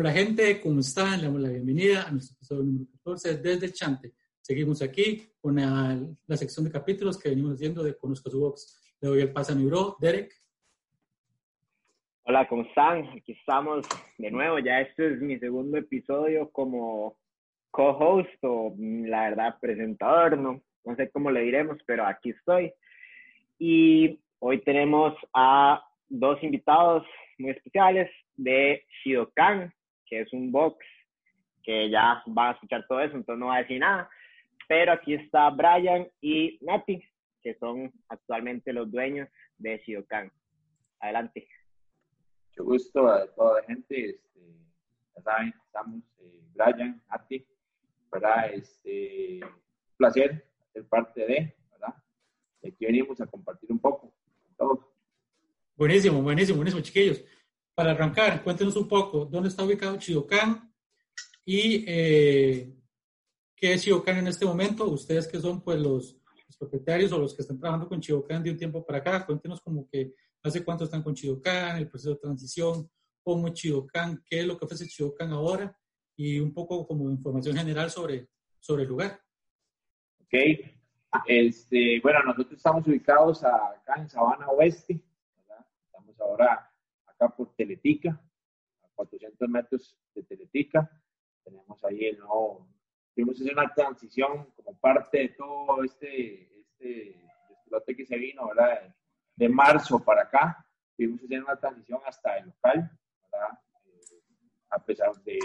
Hola gente, ¿cómo están? Le damos la bienvenida a nuestro episodio número 14 desde Chante. Seguimos aquí con la, la sección de capítulos que venimos haciendo de Conozco su Box. Le doy el paso a mi bro, Derek. Hola, ¿cómo están? Aquí estamos de nuevo. Ya este es mi segundo episodio como co-host o la verdad presentador, no, no sé cómo le diremos, pero aquí estoy. Y hoy tenemos a dos invitados muy especiales de Shidokan, que es un box que ya van a escuchar todo eso, entonces no va a decir nada. Pero aquí está Brian y Nati, que son actualmente los dueños de Shidokan. Adelante mucho gusto a toda la gente. Este, ya saben, estamos eh, Brian, Ati, ¿verdad? Este, un placer ser parte de, ¿verdad? Aquí venimos a compartir un poco todos. Buenísimo, buenísimo, buenísimo, chiquillos. Para arrancar, cuéntenos un poco dónde está ubicado Chidocan y eh, qué es Chidocan en este momento. Ustedes que son pues los, propietarios o los que están trabajando con Chidocan de un tiempo para acá, cuéntenos como que hace cuánto están con Chidocan, el proceso de transición, cómo Chidocan, qué es lo que ofrece Chidocan ahora y un poco como información general sobre, sobre el lugar. Ok, este, bueno, nosotros estamos ubicados acá en Sabana Oeste, estamos ahora acá por Teletica, a 400 metros de Teletica, tenemos ahí el nuevo, tuvimos una transición como parte de todo este, este lote que se vino, ¿verdad? de marzo para acá, tuvimos hacer una transición hasta el local, ¿verdad? Eh, a pesar de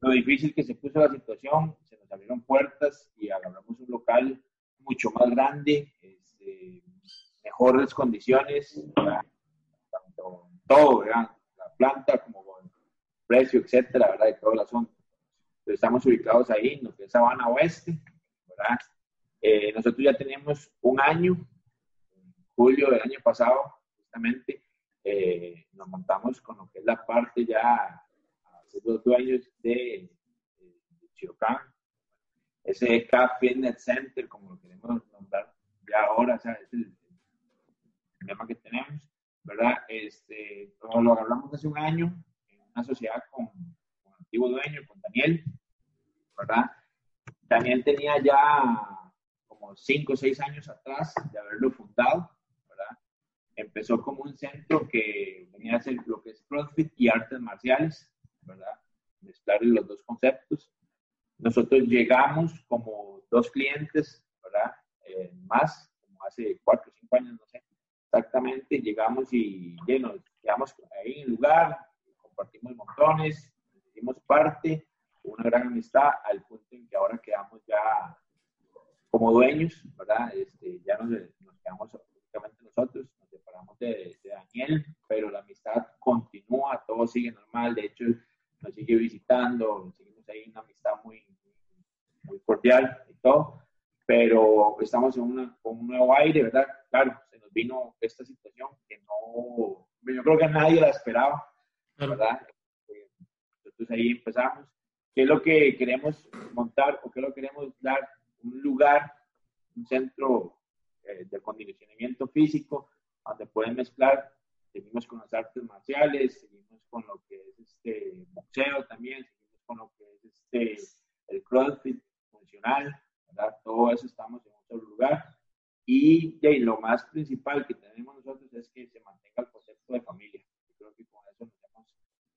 lo difícil que se puso la situación, se nos abrieron puertas y agarramos un local mucho más grande, este, mejores condiciones, tanto todo, ¿verdad? la planta como el precio, etcétera, ¿verdad? de todo el asunto. Entonces, estamos ubicados ahí, en lo que es Sabana Oeste, ¿verdad? Eh, nosotros ya tenemos un año julio del año pasado, justamente, eh, nos montamos con lo que es la parte ya, hace dos dueños de, de, Chirocán, ese Fitness Center, como lo queremos nombrar ya ahora, o sea, es el, el que tenemos, ¿verdad? Este, lo hablamos hace un año, en una sociedad con, con antiguo dueño, con Daniel, ¿verdad? Daniel tenía ya como cinco o seis años atrás de haberlo fundado, empezó como un centro que venía a ser lo que es CrossFit y artes marciales, ¿verdad? Mezclar los dos conceptos. Nosotros llegamos como dos clientes, ¿verdad? Eh, más, como hace cuatro o cinco años, no sé exactamente, llegamos y ya, nos quedamos ahí en el lugar, compartimos montones, hicimos parte, una gran amistad, al punto en que ahora quedamos ya como dueños, ¿verdad? Este, ya nos, nos quedamos prácticamente nosotros, de, Daniel, pero la amistad continúa, todo sigue normal, de hecho nos sigue visitando, seguimos ahí una amistad muy, muy cordial y todo, pero estamos en una, con un nuevo aire, ¿verdad? Claro, nos vino esta situación que no, yo creo que nadie la esperaba, ¿verdad? Entonces ahí empezamos. ¿Qué es lo que queremos montar o qué es lo que queremos dar? Un lugar, un centro eh, de condicionamiento físico donde pueden mezclar, seguimos con las artes marciales, seguimos con lo que es este boxeo también, seguimos con lo que es este el crossfit funcional, ¿verdad? Todo eso estamos en otro lugar. Y, lo más principal que tenemos nosotros es que se mantenga el concepto de familia. Yo creo que con eso nos hemos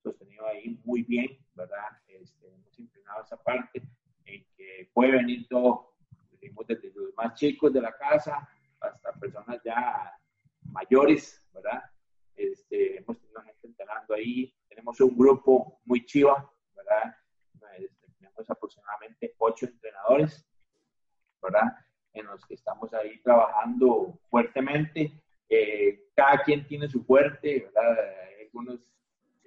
sostenido ahí muy bien, ¿verdad? Este, hemos inclinado esa parte en que puede venir todo, desde los más chicos de la casa hasta personas ya mayores, ¿verdad? Este, hemos tenido gente entrenando ahí, tenemos un grupo muy chiva, ¿verdad? Este, tenemos aproximadamente ocho entrenadores, ¿verdad? En los que estamos ahí trabajando fuertemente. Eh, cada quien tiene su fuerte, ¿verdad? Hay algunos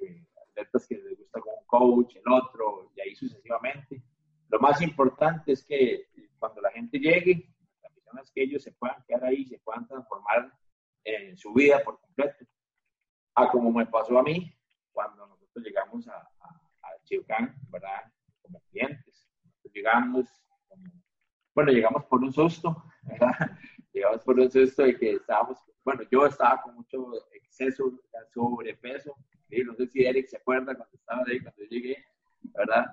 eh, atletas que les gusta con un coach, el otro, y ahí sucesivamente. Lo más importante es que cuando la gente llegue, la misión es que ellos se puedan quedar ahí, se puedan transformar en su vida por completo. A como me pasó a mí cuando nosotros llegamos a, a, a ¿verdad? Como clientes. Nosotros llegamos, bueno, llegamos por un susto, ¿verdad? Llegamos por un susto de que estábamos, bueno, yo estaba con mucho exceso, sobrepeso, y no sé si Eric se acuerda cuando estaba ahí, cuando llegué, ¿verdad?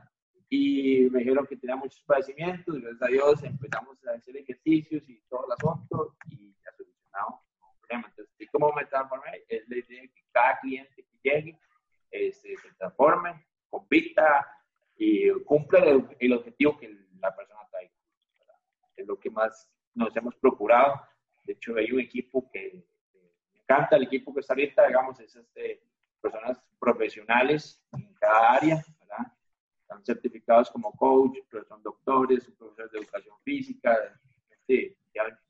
Y me dijeron que tenía muchos padecimientos, gracias a Dios empezamos a hacer ejercicios y todo el asunto y ya solucionado un problema. Entonces, ¿y cómo me transformé? Es la idea que cada cliente que llegue este, se transforme, compita y cumple el, el objetivo que la persona. Es lo que más nos hemos procurado. De hecho, hay un equipo que me encanta, el equipo que está ahorita, digamos, es este, personas profesionales en cada área, ¿verdad? Están certificados como coach, pero son doctores, son profesores de educación física, que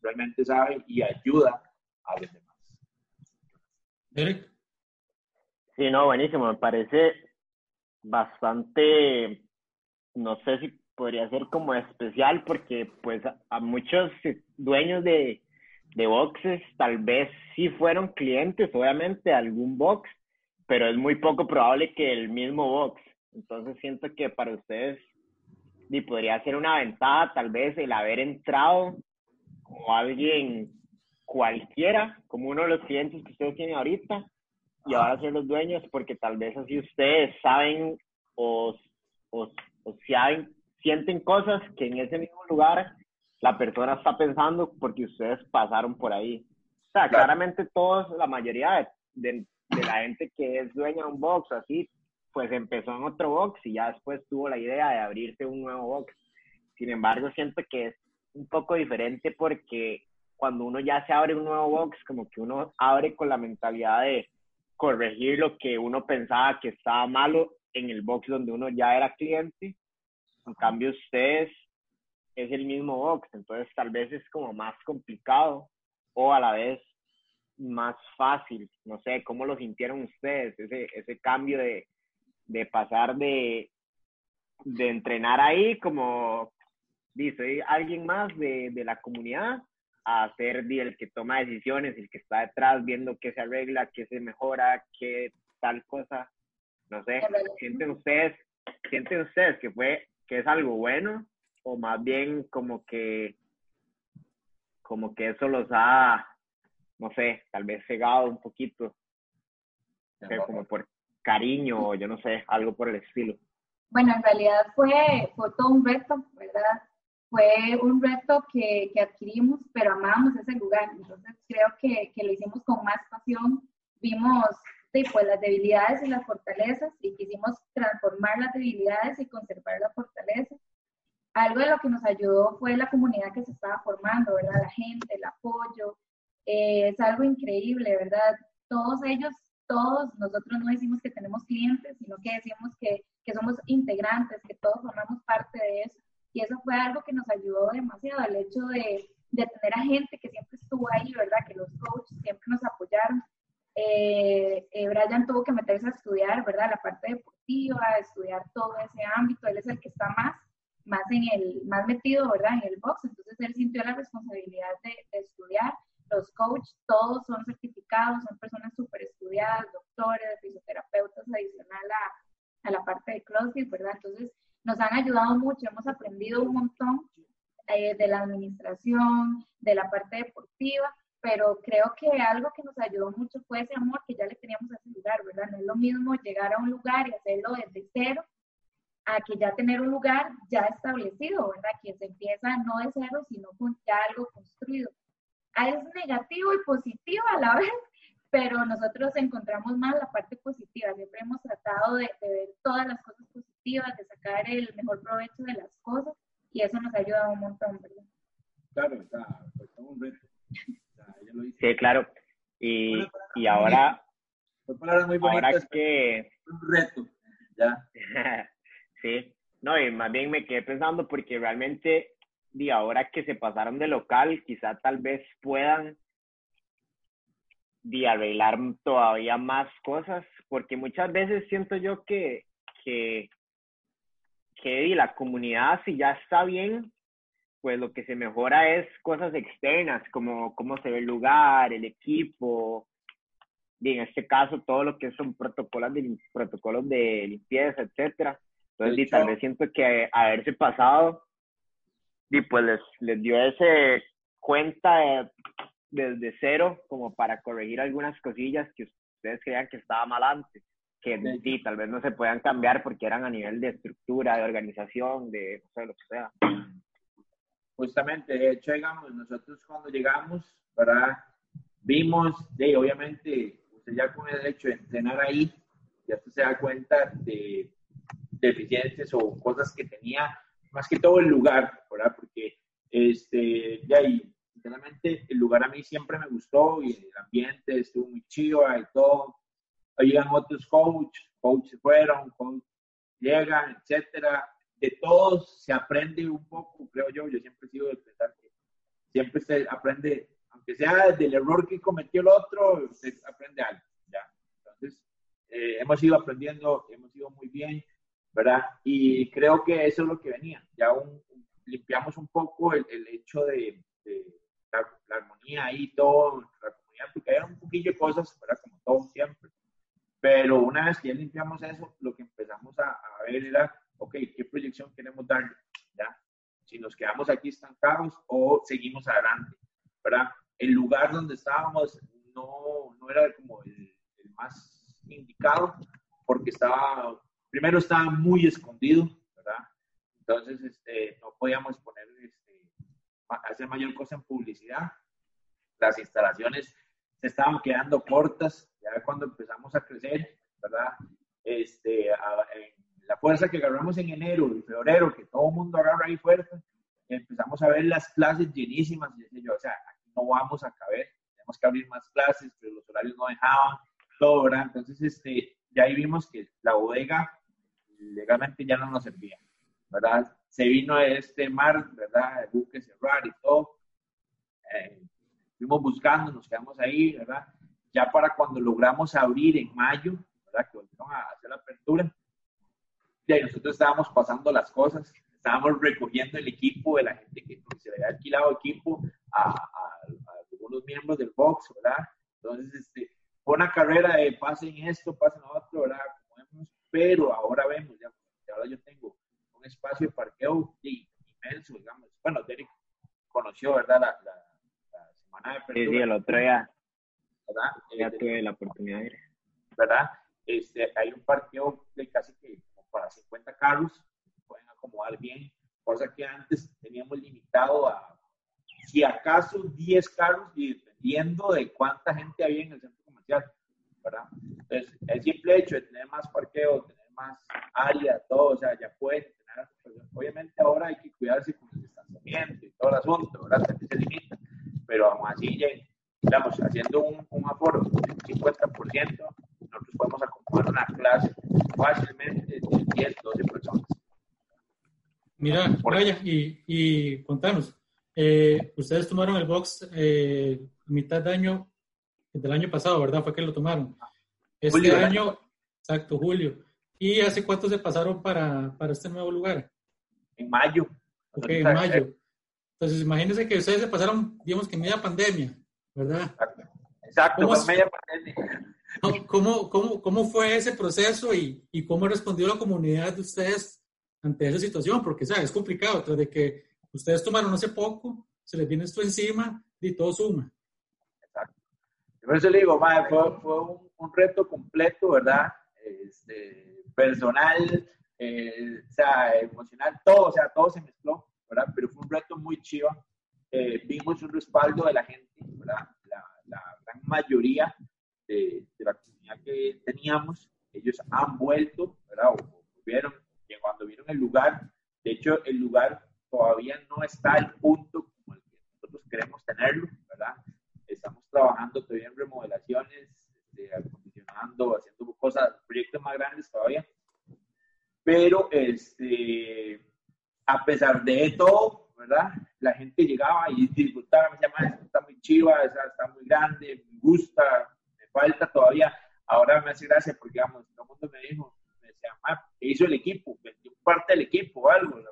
realmente saben y ayuda a los demás. Eric. Sí, no, buenísimo. Me parece bastante, no sé si podría ser como especial porque pues a, muchos dueños de, de boxes tal vez sí fueron clientes, obviamente, de algún box, pero es muy poco probable que el mismo box. Entonces siento que para ustedes y podría ser una ventaja tal vez el haber entrado como alguien cualquiera, como uno de los clientes que ustedes tienen ahorita, y ahora ser los dueños, porque tal vez así ustedes saben o, o, o saben, sienten cosas que en ese mismo lugar la persona está pensando porque ustedes pasaron por ahí. O sea, claramente todos, la mayoría de, de, la gente que es dueña de un box así, pues empezó en otro box y ya después tuvo la idea de abrirse un nuevo box. Sin embargo, siento que es un poco diferente porque cuando uno ya se abre un nuevo box, como que uno abre con la mentalidad de corregir lo que uno pensaba que estaba malo en el box donde uno ya era cliente. En cambio, ustedes es el mismo box, entonces tal vez es como más complicado o a la vez más fácil. No sé, ¿cómo lo sintieron ustedes? Ese, ese cambio de, de pasar de, de entrenar ahí como, dice, alguien más de, de la comunidad a ser el que toma decisiones, el que está detrás viendo qué se arregla, qué se mejora, qué tal cosa. No sé, ¿sienten ustedes, sienten ustedes que fue, que es algo bueno o más bien como que, como que eso los ha, no sé, tal vez cegado un poquito, como por cariño o yo no sé, algo por el estilo. Bueno, en realidad fue, fue todo un reto, ¿verdad? fue un reto que, que, adquirimos, pero amábamos ese lugar. Entonces creo que, que lo hicimos con más pasión. Vimos pues, las debilidades y las fortalezas y quisimos transformar las debilidades y conservar las fortalezas. Algo de lo que nos ayudó fue la comunidad que se estaba formando, ¿verdad? La gente, el apoyo. Eh, es algo increíble, ¿verdad? Todos ellos, todos, nosotros no decimos que tenemos clientes, sino que decimos que, que somos integrantes, que todos formamos parte de eso y eso fue algo que nos ayudó demasiado, el hecho de, de tener a gente que siempre estuvo ahí, ¿verdad? Que los coaches siempre nos apoyaron. Eh, eh, Brian tuvo que meterse a estudiar, ¿verdad? La parte deportiva, estudiar todo ese ámbito, él es el que está más, más en el, más metido, ¿verdad? En el box, entonces él sintió la responsabilidad de, estudiar. Los coaches, todos son certificados, son personas súper estudiadas, doctores, fisioterapeutas adicional a, a la parte de CrossFit, ¿verdad? Entonces, nos han ayudado mucho, hemos aprendido un montón eh, de la administración, de la parte deportiva, pero creo que algo que nos ayudó mucho fue ese amor que ya le teníamos a ese lugar, ¿verdad? No es lo mismo llegar a un lugar y hacerlo desde cero a que ya tener un lugar ya establecido, ¿verdad? Que se empieza no de cero, sino con ya algo construido. Ah, es negativo y positivo a la vez, pero nosotros encontramos más la parte positiva. Siempre hemos tratado de, de ver todas las cosas positivas de sacar el mejor provecho de las cosas y eso nos ha ayudado un montón, ¿verdad? Claro, está. Sí, claro. Y, y ahora, muy ahora que... Un reto, ya. sí, no, y más bien me quedé pensando porque realmente, y ahora que se pasaron de local, quizá tal vez puedan de arreglar todavía más cosas, porque muchas veces siento yo que, que que la comunidad, si ya está bien, pues lo que se mejora es cosas externas, como cómo se ve el lugar, el equipo, y en este caso todo lo que son protocolos de, protocolos de limpieza, etcétera. Entonces, tal vez siento que haberse pasado, y pues les, les dio ese cuenta desde cero, como para corregir algunas cosillas que ustedes creían que estaba mal antes. que sí, tal vez no se puedan cambiar porque eran a nivel de estructura, de organización, de no sé, lo que sea. Justamente, de hecho, digamos, nosotros cuando llegamos, ¿verdad? Vimos, de, obviamente, usted ya con el hecho de entrenar ahí, ya se da cuenta de deficiencias o cosas que tenía, más que todo el lugar, ¿verdad? Porque, este, ya ahí, sinceramente, el lugar a mí siempre me gustó y el ambiente estuvo muy chido y todo. Llegan otros coaches, coaches fueron, coach llegan, etcétera. De todos se aprende un poco, creo yo. Yo siempre he sido de pensar que siempre se aprende, aunque sea del error que cometió el otro, se aprende algo. ¿ya? Entonces, eh, hemos ido aprendiendo, hemos ido muy bien, ¿verdad? Y creo que eso es lo que venía. Ya limpiamos un poco el, el hecho de, de la, armonía ahí, todo, la comunidad, porque hay un poquillo de cosas, ¿verdad? Como todo siempre. Pero una vez que ya limpiamos eso, lo que empezamos a, a ver era, ok, ¿qué proyección queremos darle? ¿Ya? Si nos quedamos aquí estancados o seguimos adelante, ¿verdad? El lugar donde estábamos no, no era como el, el más indicado porque estaba, primero estaba muy escondido, ¿verdad? Entonces, este, no podíamos poner, este, hacer mayor cosa en publicidad. Las instalaciones se estaban quedando cortas, ya cuando empezamos a crecer, ¿verdad? Este, la fuerza que agarramos en enero y febrero, que todo el mundo agarra ahí fuerza, empezamos a ver las clases llenísimas, y yo, o sea, aquí no vamos a caber, tenemos que abrir más clases, pero los horarios no dejaban, todo, ¿verdad? Entonces, este, ya ahí vimos que la bodega legalmente ya no nos servía, ¿verdad? Se vino este mar, ¿verdad? El buque cerrar y todo. Eh, fuimos buscando, nos quedamos ahí, ¿verdad? Ya para cuando logramos abrir en mayo, ¿verdad? Que volvieron a hacer la apertura, ya nosotros estábamos pasando las cosas, estábamos recogiendo el equipo de la gente que se le había alquilado equipo a, a, a algunos miembros del box, ¿verdad? Entonces, este, fue una carrera de pasen esto, pasen otro, ¿verdad? Como vemos, pero ahora vemos, ya, ahora yo tengo un espacio de parqueo inmenso, digamos. Bueno, Derek conoció, ¿verdad? La, la, semana de apertura. Sí, sí, el otro día. ¿Verdad? Ya eh, tuve la oportunidad de ir. ¿Verdad? Este, hay un parqueo de casi que para 50 carros, pueden acomodar bien, cosa que antes teníamos limitado a, si acaso, 10 carros, y dependiendo de cuánta gente había en el centro ¿verdad? Entonces, el simple hecho de tener más parqueo, tener más área, todo, o sea, ya pueden tener, obviamente ahora hay que cuidarse con el distanciamiento y todo el asunto, ¿verdad? Se limita, pero aún así, digamos, haciendo un, un aforo del 50%, nosotros podemos acomodar una clase fácilmente de 10, 12 personas. Mira, vaya, y, y contanos, eh, ustedes tomaron el box eh, mitad de año del año pasado, ¿verdad? Fue que lo tomaron. Este año, exacto, julio. ¿Y hace cuánto se pasaron para, para este nuevo lugar? En mayo. Ok, en mayo. Entonces, imagínense que ustedes se pasaron, digamos que en media pandemia, ¿verdad? Exacto, ¿Cómo, media pandemia. ¿Cómo, cómo, cómo fue ese proceso y, y, cómo respondió la comunidad de ustedes ante esa situación? Porque, ¿sabes? Es complicado, tras de que ustedes tomaron hace poco, se les viene esto encima y todo suma. Por eso le digo, fue, fue un, reto completo, ¿verdad? Este, personal, eh, o sea, emocional, todo, o sea, todo se mezcló, ¿verdad? Pero fue un reto muy chido. Eh, vimos un respaldo de la gente, ¿verdad? La, la gran mayoría de, de, la comunidad que teníamos, ellos han vuelto, ¿verdad? O, volvieron, y cuando vieron el lugar, de hecho, el lugar todavía no está al punto como el que nosotros queremos tenerlo, ¿verdad? estamos trabajando todavía en remodelaciones, este, acondicionando, haciendo cosas, proyectos más grandes todavía. Pero este, a pesar de todo, ¿verdad? La gente llegaba y disfrutaba, me esto está muy chiva, está muy grande, me gusta, falta todavía. Ahora me hace gracia porque, digamos, todo el mundo me dijo, me decía, ¿qué hizo el equipo? Vendió parte del equipo o algo. No,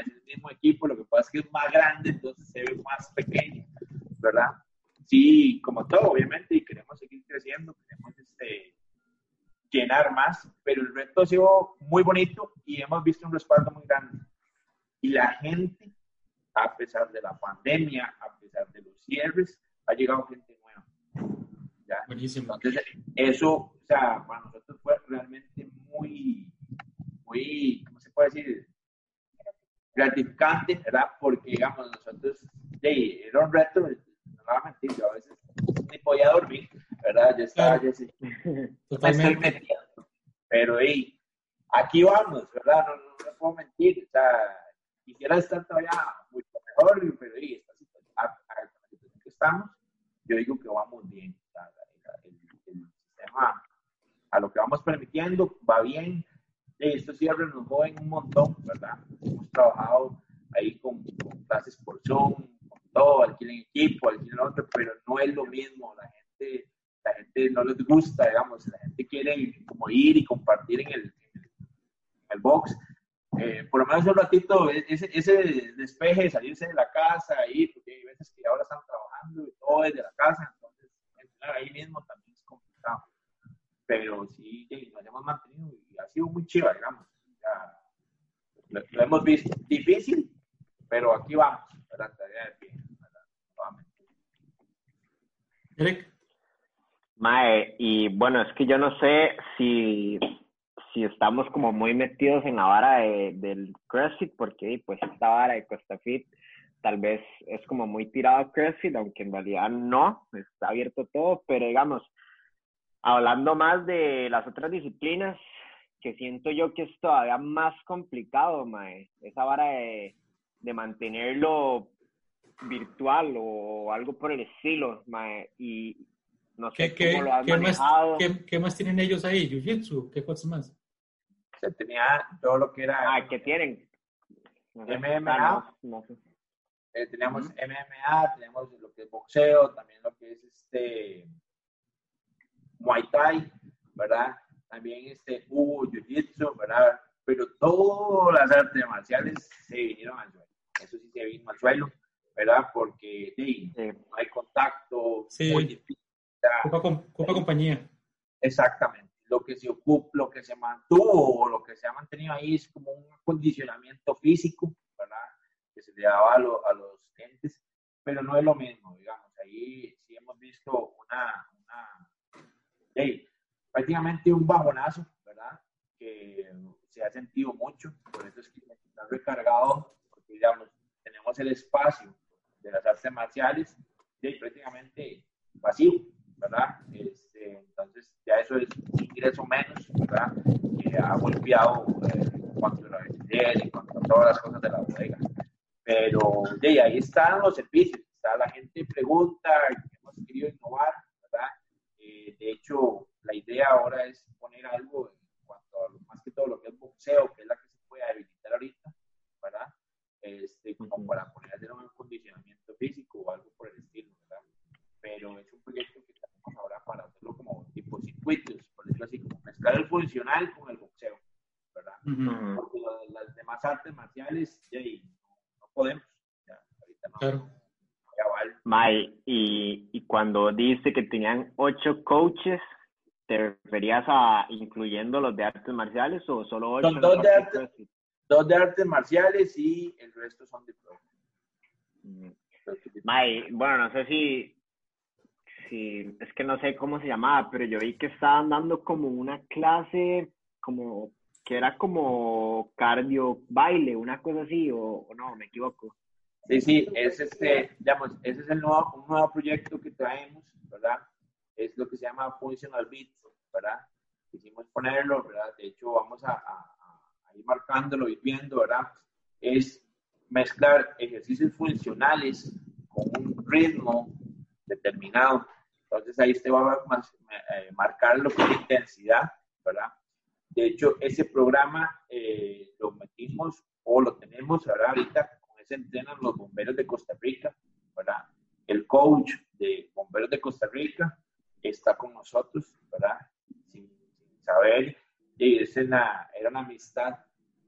es el mismo equipo, lo que pasa es que es más grande, entonces se ve más pequeño, ¿verdad? sí, como todo, obviamente, y queremos seguir creciendo, queremos este, llenar más, pero el reto ha sido muy bonito y hemos visto un respaldo muy grande. Y la gente, a pesar de la pandemia, a pesar de los cierres, ha llegado gente. Buenísimo. Entonces, eso, o sea, para nosotros fue realmente muy, muy, ¿cómo se puede decir? Gratificante, ¿verdad? Porque, digamos, nosotros, hey, era un reto, no va a mentir, yo a veces ni podía dormir, ¿verdad? Ya estaba, ya sí, Totalmente. Pero, hey, aquí vamos, ¿verdad? No, no, no, puedo mentir, o sea, quisiera estar todavía mucho mejor, pero hey, esta situación, a, la estamos, yo digo que vamos bien, el, a lo que vamos permitiendo va bien, esto siempre nos joven un montón, ¿verdad? Hemos trabajado ahí con, con clases por Zoom, con todo, alquilen equipo, alquilen otro, pero no es lo mismo, la gente, la gente no les gusta, digamos, la gente quiere como ir y compartir en el, en el, box. Eh, por lo menos un ratito, e, ese, ese despeje, salirse de la casa, ahí, porque hay veces que ahora están trabajando y todo desde la casa, entonces ahí mismo. Pero sí, nos hemos mantenido y ha sido muy chiva, digamos. Ya, lo, lo, hemos visto. Difícil, pero aquí vamos, ¿verdad? Tarea de pie, Eric. Mae, y bueno, es que yo no sé si, si estamos como muy metidos en la vara de, del CrossFit, porque pues esta vara de Costa Fit tal vez es como muy tirado a CrossFit, aunque en realidad no, está abierto todo, pero digamos, hablando más de las otras disciplinas, que siento yo que es todavía más complicado, mae, esa vara de, de mantenerlo virtual o algo por el estilo, mae, y no sé ¿Qué, cómo lo has ¿qué manejado. Más, ¿qué, ¿qué, más tienen ellos ahí? ¿Jiu-Jitsu? ¿Qué cosas más? Se tenía todo lo que era... Ah, ¿qué tienen? MMA. No sé. Eh, teníamos uh -huh. MMA, tenemos lo que es boxeo, también lo que es este Muay Thai, ¿verdad? También este hubo Jiu-Jitsu, ¿verdad? Pero todas las artes marciales se vinieron al suelo. Eso sí se vino al suelo, ¿verdad? Porque sí, sí. no hay contacto, sí. muy difícil. Copa, Copa compañía. Exactamente. Lo que se ocupa, lo que se mantuvo o lo que se ha mantenido ahí es como un acondicionamiento físico, ¿verdad? Que se le daba a, lo, a los clientes, pero no es lo mismo, digamos. Ahí sí hemos visto una, una hey, prácticamente un bajonazo, ¿verdad? Que se ha sentido mucho, por eso es que está recargado, porque digamos, tenemos el espacio de las artes marciales, y prácticamente vacío, ¿verdad? Este, entonces, ya eso es un ingreso menos, ¿verdad? Que ha golpeado eh, en cuanto a la en cuanto a todas las cosas de la bodega. Pero de ahí están los servicios, está la gente pregunta, hemos querido innovar. Eh, de hecho, la idea ahora es poner algo en cuanto a lo, más que todo lo que es boxeo, que es la que se puede habilitar ahorita, ¿verdad? Este, como para poner hacer un acondicionamiento físico o algo por el estilo, ¿verdad? Pero es un proyecto que tenemos ahora para hacerlo como tipo circuitos, por decirlo así, como mezclar el funcional con el boxeo, ¿verdad? Uh -huh. Porque las demás artes marciales, ya, no, no, podemos, ya, ahorita no. Claro. Ya vale. May, y, y cuando dice que tenían ocho coaches, ¿te referías a incluyendo los de artes marciales o solo ocho? Son dos de, arte, dos de artes marciales y el resto son de pro. May, bueno, no sé si, si, es que no sé cómo se llamaba, pero yo vi que estaban dando como una clase, como, que era como cardio baile, una cosa así, o, o no, me equivoco. Sí, sí, es este, digamos, ese es el nuevo, un nuevo proyecto que traemos, ¿verdad? Es lo que se llama Functional Beats, ¿verdad? Quisimos ponerlo, ¿verdad? De hecho, vamos a, ir marcándolo, ir viendo, ¿verdad? Es mezclar ejercicios funcionales con un ritmo determinado. Entonces ahí usted va a eh, marcar lo que es intensidad, ¿verdad? De hecho, ese programa eh, lo metimos o lo tenemos ¿verdad? ahorita, ese entrenan los bomberos de Costa Rica, ¿verdad? El coach de bomberos de Costa Rica está con nosotros, ¿verdad? Sin, sin saber, y es una, era una amistad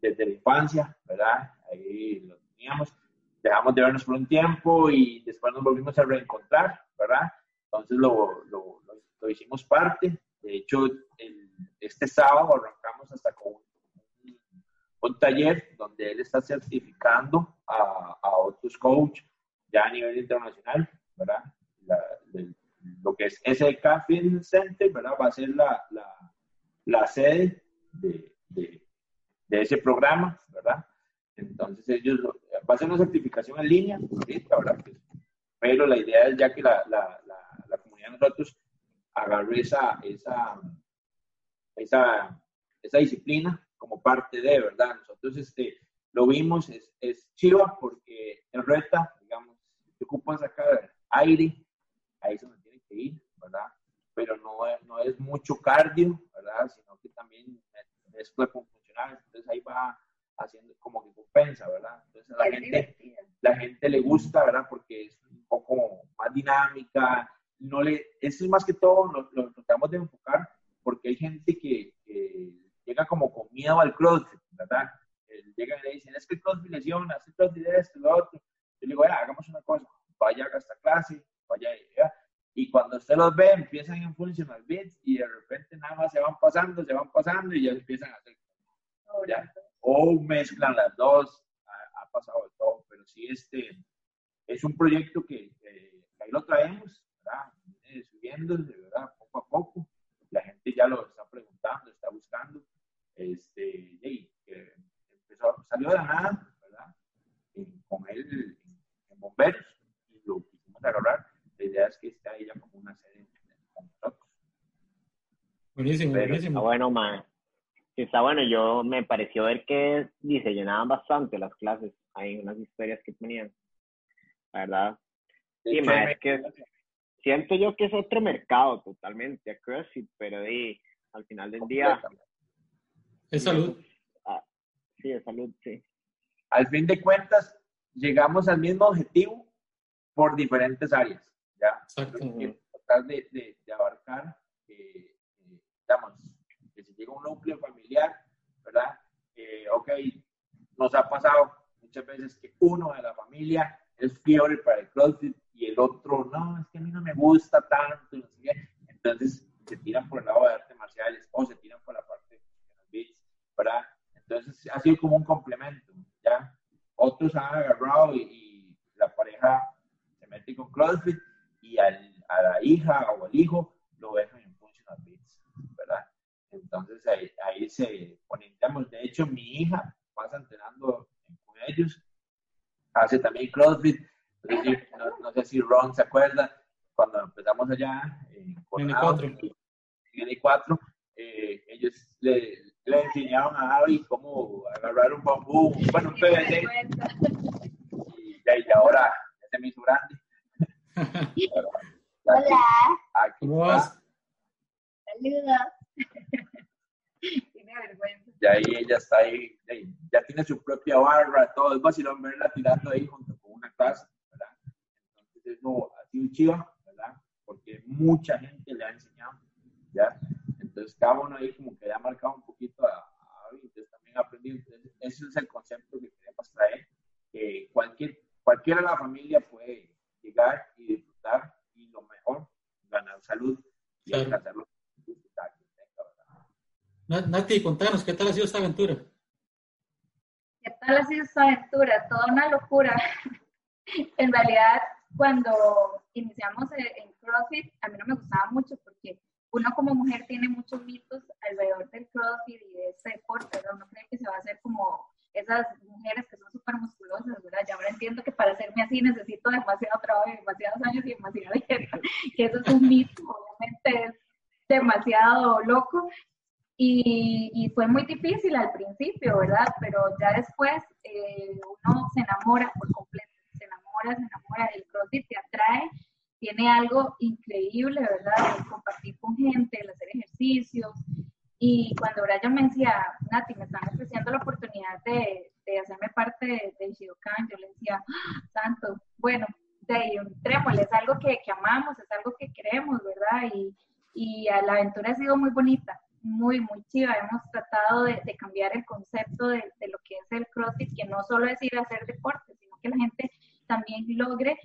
desde la infancia, ¿verdad? Ahí lo teníamos, dejamos de vernos por un tiempo y después nos volvimos a reencontrar, ¿verdad? Entonces lo, lo, lo, lo hicimos parte. De hecho, el, este sábado arrancamos hasta con un, taller donde él está certificando a, a otros coaches ya a nivel internacional, ¿verdad? Lo que es SK Fitness Center, ¿verdad? Va a ser la, la, la sede de, de, ese programa, ¿verdad? Entonces ellos, va a ser una certificación en línea, ¿verdad? Pues, pero la idea es ya que la, la, la, comunidad de nosotros agarre esa, esa, esa, esa disciplina como parte de, ¿verdad? Nosotros este, lo vimos, es, es chiva porque en reta, digamos, te ocupas sacar aire, ahí es donde tiene que ir, ¿verdad? Pero no es, no es mucho cardio, ¿verdad? Sino que también es cuerpo funcional, entonces ahí va haciendo como que compensa, ¿verdad? Entonces a la gente, la gente le gusta, ¿verdad? Porque es un poco más dinámica, no le, eso es más que todo, lo, lo tratamos de enfocar porque hay gente que, llega como con miedo al CrossFit, ¿verdad? Llegan y le dicen, es que el CrossFit lesiona, es el CrossFit esto, lo otro. Yo le digo, hagamos una cosa, vaya a esta clase, vaya, y cuando usted los ve, empiezan en Functional Bits y de repente nada más se van pasando, se van pasando y ya empiezan a hacer. O mezclan las dos, ha, pasado de todo, pero sí, este es un proyecto que, ahí lo traemos, ¿verdad? subiendo, de verdad, poco a poco. La gente ya lo está preguntando, está buscando. Este, y, empezó, salió de la nada, ¿verdad? con él en bomberos y lo quisimos agarrar la idea es que esté ahí ya como una sede con nosotros. Buenísimo. Está bueno, man. Está bueno, yo me pareció ver que se llenaban bastante las clases, hay unas historias que tenían, la verdad. Sí, ma, es que siento yo que es otro mercado totalmente a CrossFit, pero de, al final del día... Es salud. Ah, sí, es salud, sí. Al fin de cuentas, llegamos al mismo objetivo por diferentes áreas. ¿ya? Tratar de, de, abarcar, eh, digamos, que si llega un núcleo familiar, ¿verdad? Eh, ok, nos ha pasado muchas veces que uno de la familia es fiebre para el CrossFit y el otro, no, es que a mí no me gusta tanto, entonces se tiran por el lado de artes marciales o se tiran por la parte de los beats, ¿verdad? Entonces ha sido como un complemento, ¿ya? Otros han agarrado y, y la pareja se mete con CrossFit y al, a la hija o al hijo lo dejan en Functional Beats, ¿verdad? Entonces ahí, ahí se ponemos. De hecho, mi hija pasa entrenando con ellos, hace también CrossFit. No, sé si Ron se acuerda, cuando empezamos allá en N4, en N4 eh, ellos le, le, enseñaron a Abby cómo agarrar un bambú, bueno, un PVC. Y, y ahora se me hizo grande Hola. ¿Cómo vas? Saludos. tiene vergüenza. Y ahí ella está ahí, ya tiene su propia barra, todo. Es vacilón verla tirando ahí junto con una casa, ¿verdad? Entonces, eso ha sido chido, ¿verdad? Porque mucha gente le ha enseñado, ¿ya? Entonces, cada uno ahí como que le ha marcado un poquito a, a entonces también aprendí. Entonces, ese es el concepto que queremos traer. Que cualquier, cualquiera de la familia puede llegar y disfrutar y lo mejor, ganar salud y claro. alcanzar Nati, contanos, ¿qué tal ha sido esta aventura? ¿Qué tal ha sido esta aventura? Toda una locura. en realidad, cuando iniciamos en CrossFit, a mí no me gustaba mucho porque uno como mujer tiene muchos mitos alrededor del CrossFit y de este deporte, ¿verdad? Uno cree que se va a hacer como esas mujeres que son súper musculosas, ¿verdad? Ya ahora entiendo que para hacerme así necesito demasiado trabajo demasiados años y demasiada dieta, que eso es un mito, obviamente es demasiado loco. Y, y, fue muy difícil al principio, ¿verdad? Pero ya después eh, uno se enamora por completo, se enamora, se enamora, el CrossFit te atrae, tiene algo increíble, ¿verdad? El compartir con gente, el hacer ejercicios, y cuando Brian me decía, Nati, me están ofreciendo la oportunidad de, de hacerme parte de, de Shidokan, yo le decía, ¡Ah, santo, bueno, de entrémosle, es algo que, que, amamos, es algo que queremos, ¿verdad? Y, y la aventura ha sido muy bonita, muy, muy chiva. Hemos tratado de, cambiar el concepto de, lo que es el CrossFit, que no solo es ir a hacer deporte, sino que la gente también logre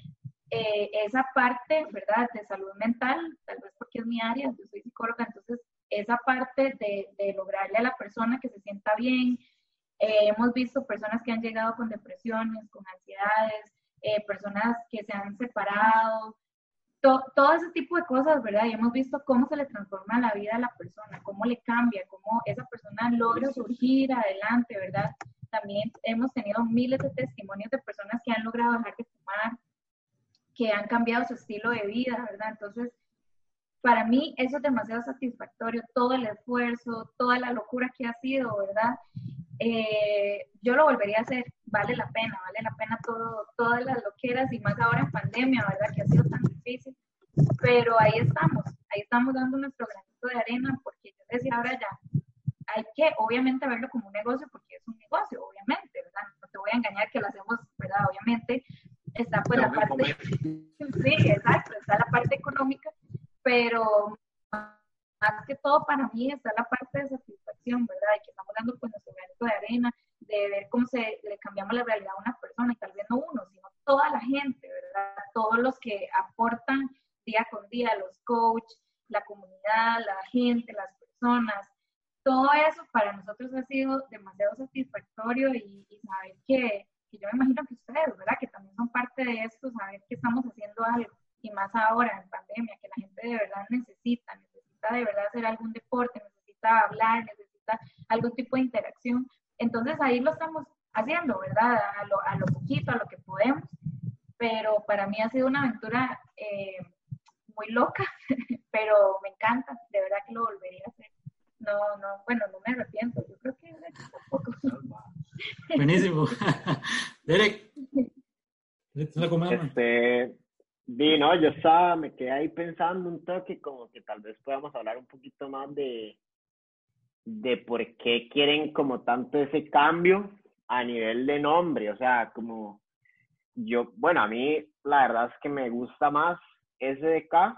eh, esa parte, ¿verdad?, de salud mental, tal vez porque es mi área, yo soy psicóloga, entonces esa parte de, de lograrle a la persona que se sienta bien. Eh, hemos visto personas que han llegado con depresiones, con ansiedades, eh, personas que se han separado, todo ese tipo de cosas, ¿verdad? Y hemos visto cómo se le transforma la vida a la persona, cómo le cambia, cómo esa persona logra surgir adelante, ¿verdad? También hemos tenido miles de testimonios de personas que han logrado dejar de fumar, que han cambiado su estilo de vida, ¿verdad? Entonces, para mí eso es demasiado satisfactorio, todo el esfuerzo, toda la locura que ha sido, ¿verdad? Eh, yo lo volvería a hacer, vale la pena, vale la pena todo, todas las loqueras y más ahora en pandemia, ¿verdad? Que ha sido tan difícil, pero ahí estamos, ahí estamos dando nuestro granito de arena, porque yo decía ahora ya, hay que obviamente verlo como un negocio, porque es un negocio, obviamente, ¿verdad? No te voy a engañar que lo hacemos, ¿verdad? Obviamente está pues la parte, sí, exacto, está la parte económica, pero más que todo para mí está la parte de satisfacción, ¿verdad? Y que estamos dando pues nuestro granito de arena, de ver cómo se le cambiamos la realidad a una persona, y tal vez no uno, sino toda la gente, ¿verdad? Todos los que aportan día con día, los coaches, la comunidad, la gente, las personas, todo eso para nosotros ha sido demasiado satisfactorio y, saber que, que, yo me imagino que ustedes, ¿verdad? Que también son parte de esto, saber que estamos haciendo algo y más ahora en pandemia, que la gente de verdad necesita, necesita de verdad hacer algún deporte, necesita hablar, algún tipo de interacción. Entonces ahí lo estamos haciendo, ¿verdad? A lo, a lo poquito, a lo que podemos. Pero para mí ha sido una aventura eh, muy loca, pero me encanta, de verdad que lo volvería a hacer. No, no, bueno, no me arrepiento, yo creo que tampoco. Buenísimo. Derek, este, Di, no, yo estaba, me quedé ahí pensando un toque, como que tal vez podamos hablar un poquito más de, de por qué quieren como tanto ese cambio a nivel de nombre, o sea, como yo, bueno, a mí la verdad es que me gusta más SDK,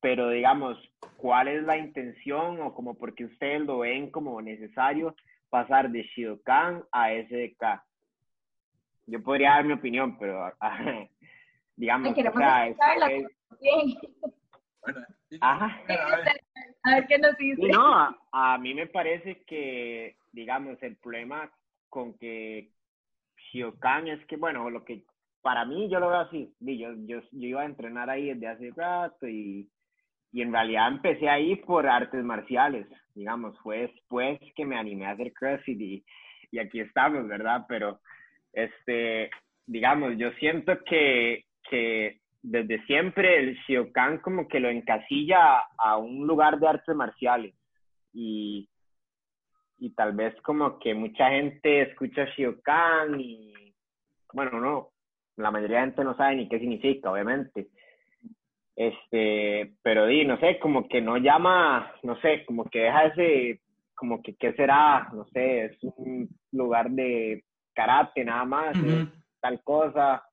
pero digamos, ¿cuál es la intención o como por qué ustedes lo ven como necesario pasar de Shidokan a SDK? Yo podría dar mi opinión, pero digamos, o sea, es, Bueno, Ajá. A ver qué nos dice. No, a, mí me parece que, digamos, el problema con que Shiokan es que, bueno, lo que para mí yo lo veo así, yo, yo, yo iba a entrenar ahí desde hace rato y, y en realidad empecé ahí por artes marciales, digamos, fue después que me animé a hacer CrossFit y, y aquí estamos, ¿verdad? Pero, este, digamos, yo siento que que desde siempre el Shiokan como que lo encasilla a un lugar de artes marciales. Y, y tal vez como que mucha gente escucha Shiokan y bueno, no, la mayoría de gente no sabe ni qué significa, obviamente. Este, pero di, no sé, como que no llama, no sé, como que deja ese, como que qué será, no sé, es un lugar de karate nada más, tal cosa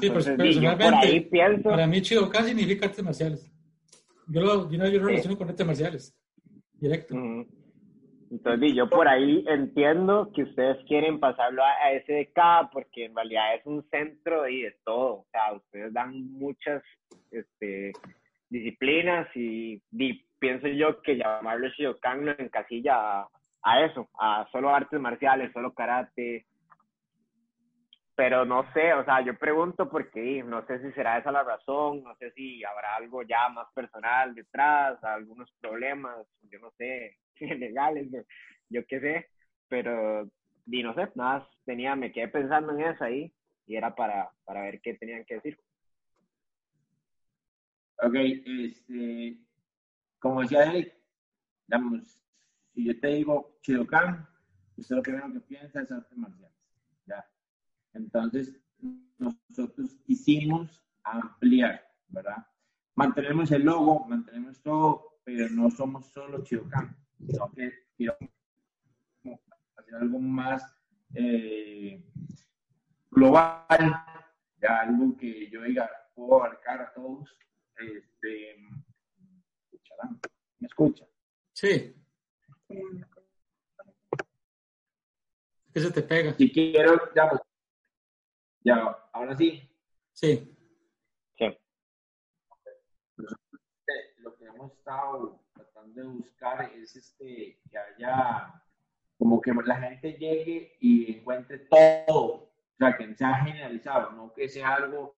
Sí, pues, personalmente, para mí Chidokan significa artes marciales. Yo lo, yo, yo relaciono con artes marciales, directo. Entonces, yo por ahí entiendo que ustedes quieren pasarlo a, SDK porque en realidad es un centro de, de todo. O sea, ustedes dan muchas este, disciplinas y, pienso yo que llamarlo Shidokan no encasilla a, a, eso, a solo artes marciales, solo karate, pero no sé, o sea, yo pregunto porque no sé si será esa la razón, no sé si habrá algo ya más personal detrás, algunos problemas, yo no sé, legales, yo qué sé, pero y no sé, nada, tenía, me quedé pensando en eso ahí y era para, para ver qué tenían que decir. Ok, este, como decía Eric, digamos, si yo te digo Chidokan, usted lo primero que piensa es arte marcial, entonces, nosotros quisimos ampliar, ¿verdad? Mantenemos el logo, mantenemos todo, pero no somos solo Chidocan, sino que queremos hacer algo más eh, global, ya algo que yo diga, puedo abarcar a todos. Este, ¿Me escucha? Sí. ¿Qué se te pega? Si quiero, ya, ya, ahora sí. Sí. Sí. Lo que hemos estado tratando de buscar es este, que haya, como que la gente llegue y encuentre todo, o sea, que sea generalizado, no que sea algo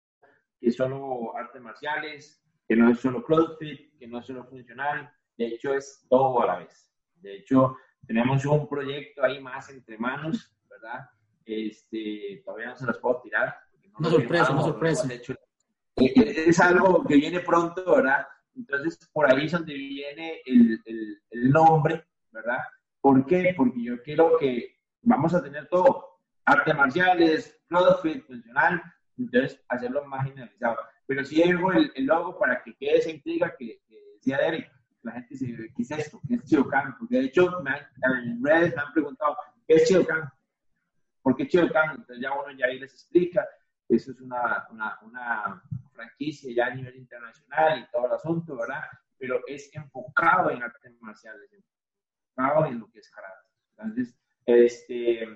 que es solo artes marciales, que no es solo CrossFit, que no es solo funcional, de hecho es todo a la vez. De hecho, tenemos un proyecto ahí más entre manos, ¿verdad? Este, todavía no se los puedo tirar. No una sorpresa, una sorpresa. es algo que viene pronto, ¿verdad? Entonces, por ahí es donde viene el, el, el nombre, ¿verdad? ¿Por qué? Porque yo quiero que vamos a tener todo, artes marciales, CrossFit, funcional, entonces hacerlo más generalizado. Pero si hago el, el, logo para que quede esa intriga que, decía Derek, la gente dice, ¿qué es esto? ¿Qué es Chidokan? Porque de hecho me en redes me han preguntado, ¿qué es Chidokan? ¿Por qué? Entonces ya uno ya ahí les explica, eso es una, una, una franquicia ya a nivel internacional y todo el asunto, ¿verdad? Pero es enfocado en artes marciales, enfocado en lo que es karate. Entonces, este,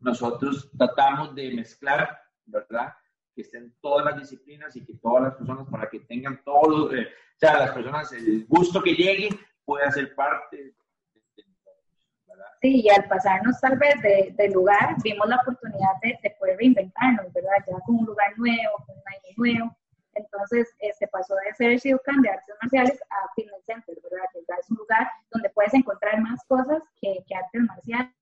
nosotros tratamos de mezclar, ¿verdad? Que estén todas las disciplinas y que todas las personas, para que tengan todos, eh, o sea, las personas, el gusto que llegue, pueda ser parte Sí, y al pasarnos tal vez de, de lugar, vimos la oportunidad de, de, poder reinventarnos, ¿verdad? Ya con un lugar nuevo, con un aire nuevo. Entonces, este pasó de ser Shidokan de artes marciales a Fitness Center, ¿verdad? Que ya es un lugar donde puedes encontrar más cosas que, que artes marciales.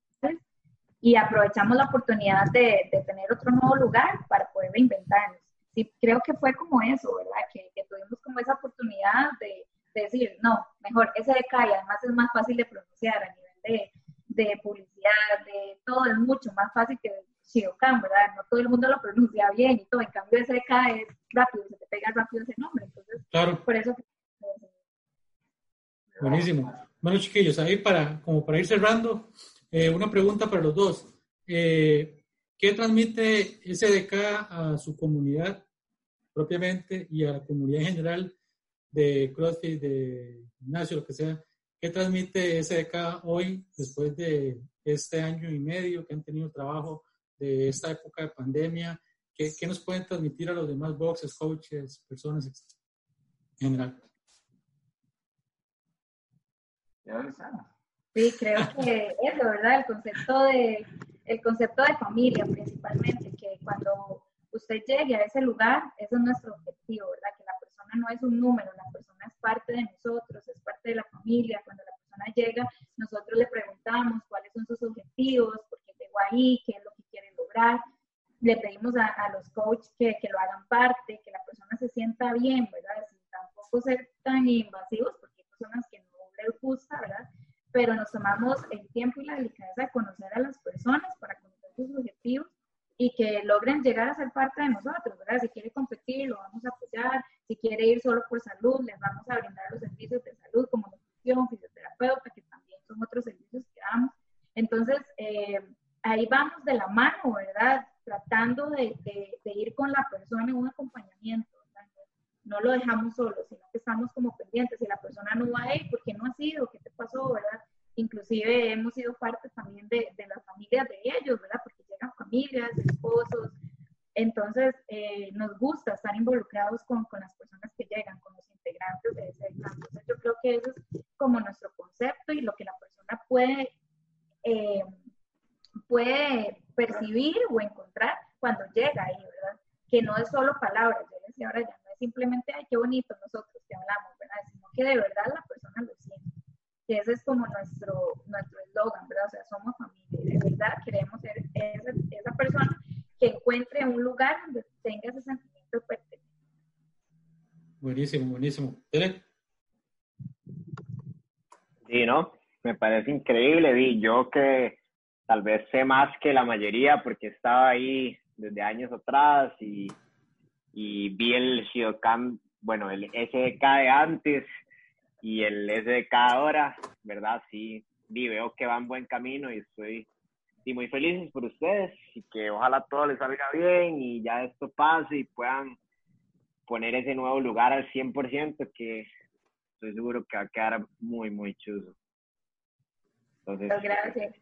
Y aprovechamos la oportunidad de, de, tener otro nuevo lugar para poder reinventarnos. Sí, creo que fue como eso, ¿verdad? Que, que tuvimos como esa oportunidad de, de decir, no, mejor SDK y además es más fácil de pronunciar a nivel de, de publicidad, de todo, es mucho más fácil que Shidokan, ¿verdad? No todo el mundo lo pronuncia bien y todo, en cambio ese es rápido, se te pega rápido ese nombre, entonces, claro. por eso... Buenísimo. Bueno, chiquillos, ahí para, como para ir cerrando, eh, una pregunta para los dos. Eh, ¿Qué transmite SDK a su comunidad propiamente y a la comunidad en general de CrossFit, de gimnasio, lo que sea? ¿Qué transmite SDK hoy, después de este año y medio que han tenido trabajo de esta época de pandemia? ¿Qué, qué nos pueden transmitir a los demás boxes, coaches, personas en general? Sí, creo que eso, ¿verdad? El concepto de, el concepto de familia principalmente, que cuando usted llegue a ese lugar, ese es nuestro objetivo, ¿verdad? Que la persona no es un número, la persona es parte de nosotros, es parte de la familia. Cuando la persona llega, nosotros le preguntamos cuáles son sus objetivos, por qué llegó ahí, qué es lo que quiere lograr. Le pedimos a, a los coaches que, que, lo hagan parte, que la persona se sienta bien, ¿verdad? Sin tampoco ser tan invasivos, porque hay personas que no les gusta, ¿verdad? Pero nos tomamos el tiempo y la delicadeza de conocer a las personas para conocer sus objetivos y que logren llegar a ser parte de nosotros, ¿verdad? Si quiere competir, lo vamos a apoyar, si quiere ir solo por salud, les vamos a brindar los servicios de salud como nutrición, fisioterapeuta, que también son otros servicios que damos. Entonces, eh, ahí vamos de la mano, ¿verdad? Tratando de, de, de, ir con la persona en un acompañamiento, ¿verdad? No lo dejamos solo, sino que estamos como pendientes. Si la persona no va a ir, ¿por qué no ha sido? ¿Qué te pasó, verdad? Inclusive hemos sido parte también de, de las familias de ellos, ¿verdad? Porque llegan familias, esposos. Entonces, eh, nos gusta estar involucrados con, con, las personas que llegan, con los integrantes de ese campo. Entonces, yo creo que eso es como nuestro concepto y lo que la persona puede, eh, percibir o encontrar cuando llega ahí, ¿verdad? Que no es solo palabras, yo decía ahora ya no es simplemente, ay, qué bonito nosotros que hablamos, ¿verdad? Sino que de verdad la persona lo siente que ese es como nuestro nuestro eslogan, ¿verdad? O sea, somos familia, de verdad queremos ser esa, esa persona que encuentre un lugar donde tenga ese sentimiento de pertenencia. Buenísimo, buenísimo. Sí, ¿no? Me parece increíble, Vi. Yo que tal vez sé más que la mayoría porque estaba ahí desde años atrás y, y vi el Shidokan, bueno, el SDK de antes y el SDK ahora, ¿verdad? Sí, sí, veo que va en buen camino y estoy y muy felices por ustedes y que ojalá todo les salga bien y ya esto pase y puedan poner ese nuevo lugar al 100% que estoy seguro que va a quedar muy, muy chulo. Entonces, gracias.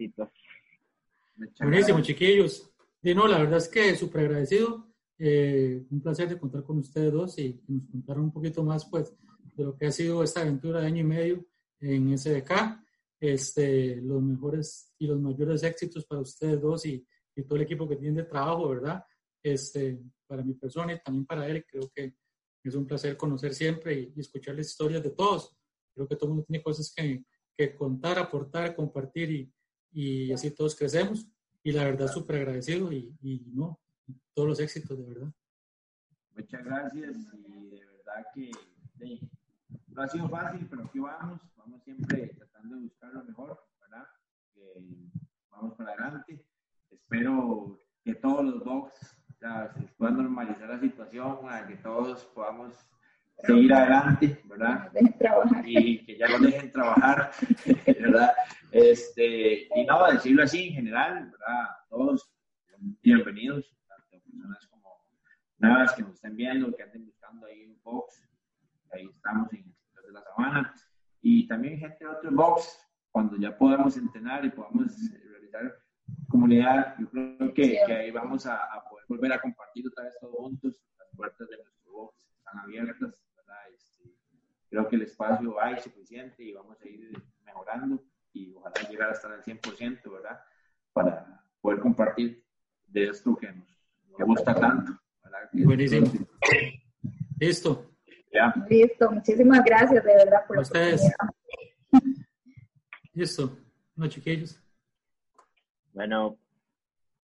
Buenísimo, chiquillos. Y no, la verdad es que súper agradecido. Eh, un placer de contar con ustedes dos y nos contaron un poquito más pues de lo que ha sido esta aventura de año y medio en SDK. Este, los mejores y los mayores éxitos para ustedes dos y, y todo el equipo que tiene de trabajo, ¿verdad? este, para mi persona y también para él. Creo que es un placer conocer siempre y, escuchar las historias de todos. Creo que todo el mundo tiene cosas que, que contar, aportar, compartir y, y, así todos crecemos. Y la verdad, súper agradecido y, y, no, todos los éxitos, de verdad. Muchas gracias y de verdad que no ha sido fácil, pero aquí vamos, vamos siempre tratando de buscar lo mejor, ¿verdad? vamos para adelante. Espero que todos los box se puedan normalizar la situación, que todos podamos seguir adelante, ¿verdad? Y que ya lo dejen trabajar, ¿verdad? Este, y no, decirlo así en general, ¿verdad? Todos bienvenidos, tanto personas como nuevas que nos estén viendo, que anden buscando ahí un box, ahí estamos en de la Sabana, y también gente de otros box, cuando ya podamos entrenar y podamos realizar comunidad, yo creo que, que ahí vamos a, a, poder volver a compartir otra vez todos juntos, las puertas de nuestro box están abiertas, ¿verdad? Este, creo que el espacio hay suficiente y vamos a ir mejorando y ojalá llegar hasta el 100%, ¿verdad? Para poder compartir de esto que nos, gusta tanto. Buenísimo. Listo. Ya. Listo, muchísimas gracias de verdad por ustedes. Listo, no chiquillos. Bueno,